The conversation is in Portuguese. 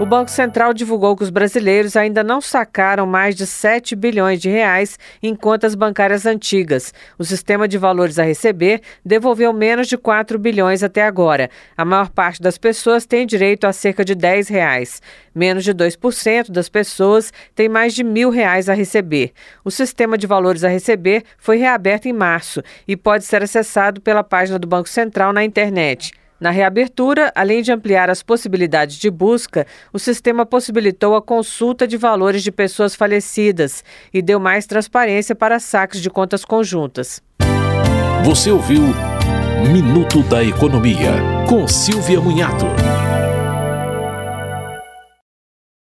O Banco Central divulgou que os brasileiros ainda não sacaram mais de 7 bilhões de reais em contas bancárias antigas. O sistema de valores a receber devolveu menos de 4 bilhões até agora. A maior parte das pessoas tem direito a cerca de 10 reais. Menos de 2% das pessoas tem mais de mil reais a receber. O sistema de valores a receber foi reaberto em março e pode ser acessado pela página do Banco Central na internet. Na reabertura, além de ampliar as possibilidades de busca, o sistema possibilitou a consulta de valores de pessoas falecidas e deu mais transparência para saques de contas conjuntas. Você ouviu Minuto da Economia, com Silvia Munhato.